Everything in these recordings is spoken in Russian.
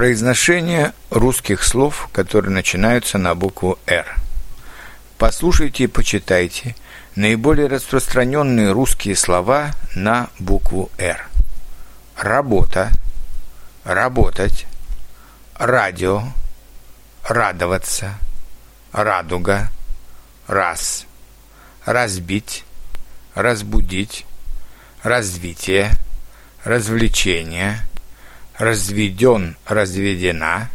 Произношение русских слов, которые начинаются на букву «Р». Послушайте и почитайте наиболее распространенные русские слова на букву «Р». Работа, работать, радио, радоваться, радуга, раз, разбить, разбудить, развитие, развлечение – разведен, разведена,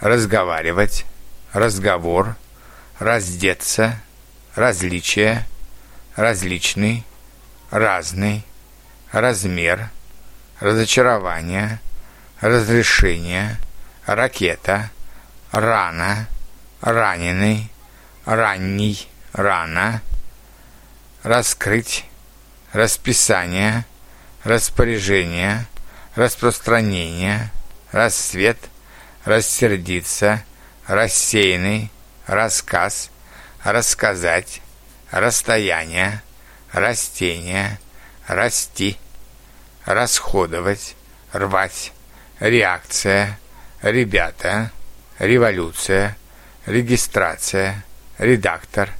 разговаривать, разговор, раздеться, различие, различный, разный, размер, разочарование, разрешение, ракета, рана, раненый, ранний, рано, раскрыть, расписание, распоряжение – распространение, рассвет, рассердиться, рассеянный, рассказ, рассказать, расстояние, растение, расти, расходовать, рвать, реакция, ребята, революция, регистрация, редактор,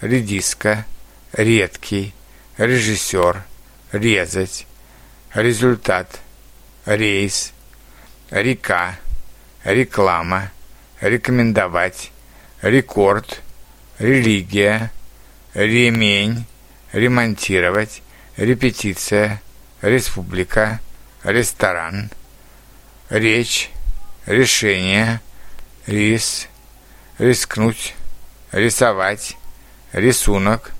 редиска, редкий, режиссер, резать, результат – рейс, река, реклама, рекомендовать, рекорд, религия, ремень, ремонтировать, репетиция, республика, ресторан, речь, решение, рис, рискнуть, рисовать, рисунок,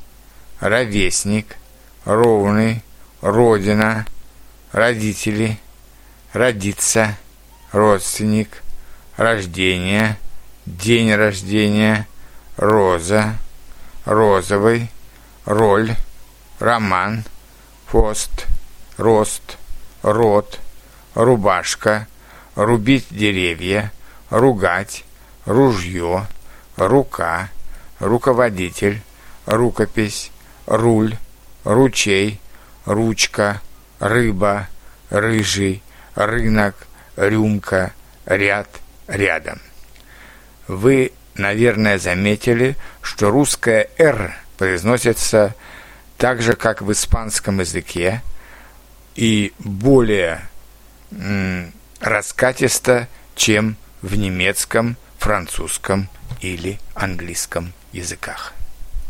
ровесник, ровный, родина, родители – родиться, родственник, рождение, день рождения, роза, розовый, роль, роман, пост, рост, рот, рубашка, рубить деревья, ругать, ружье, рука, руководитель, рукопись, руль, ручей, ручка, рыба, рыжий, рынок, рюмка, ряд, рядом. Вы, наверное, заметили, что русское «р» произносится так же, как в испанском языке, и более м, раскатисто, чем в немецком, французском или английском языках.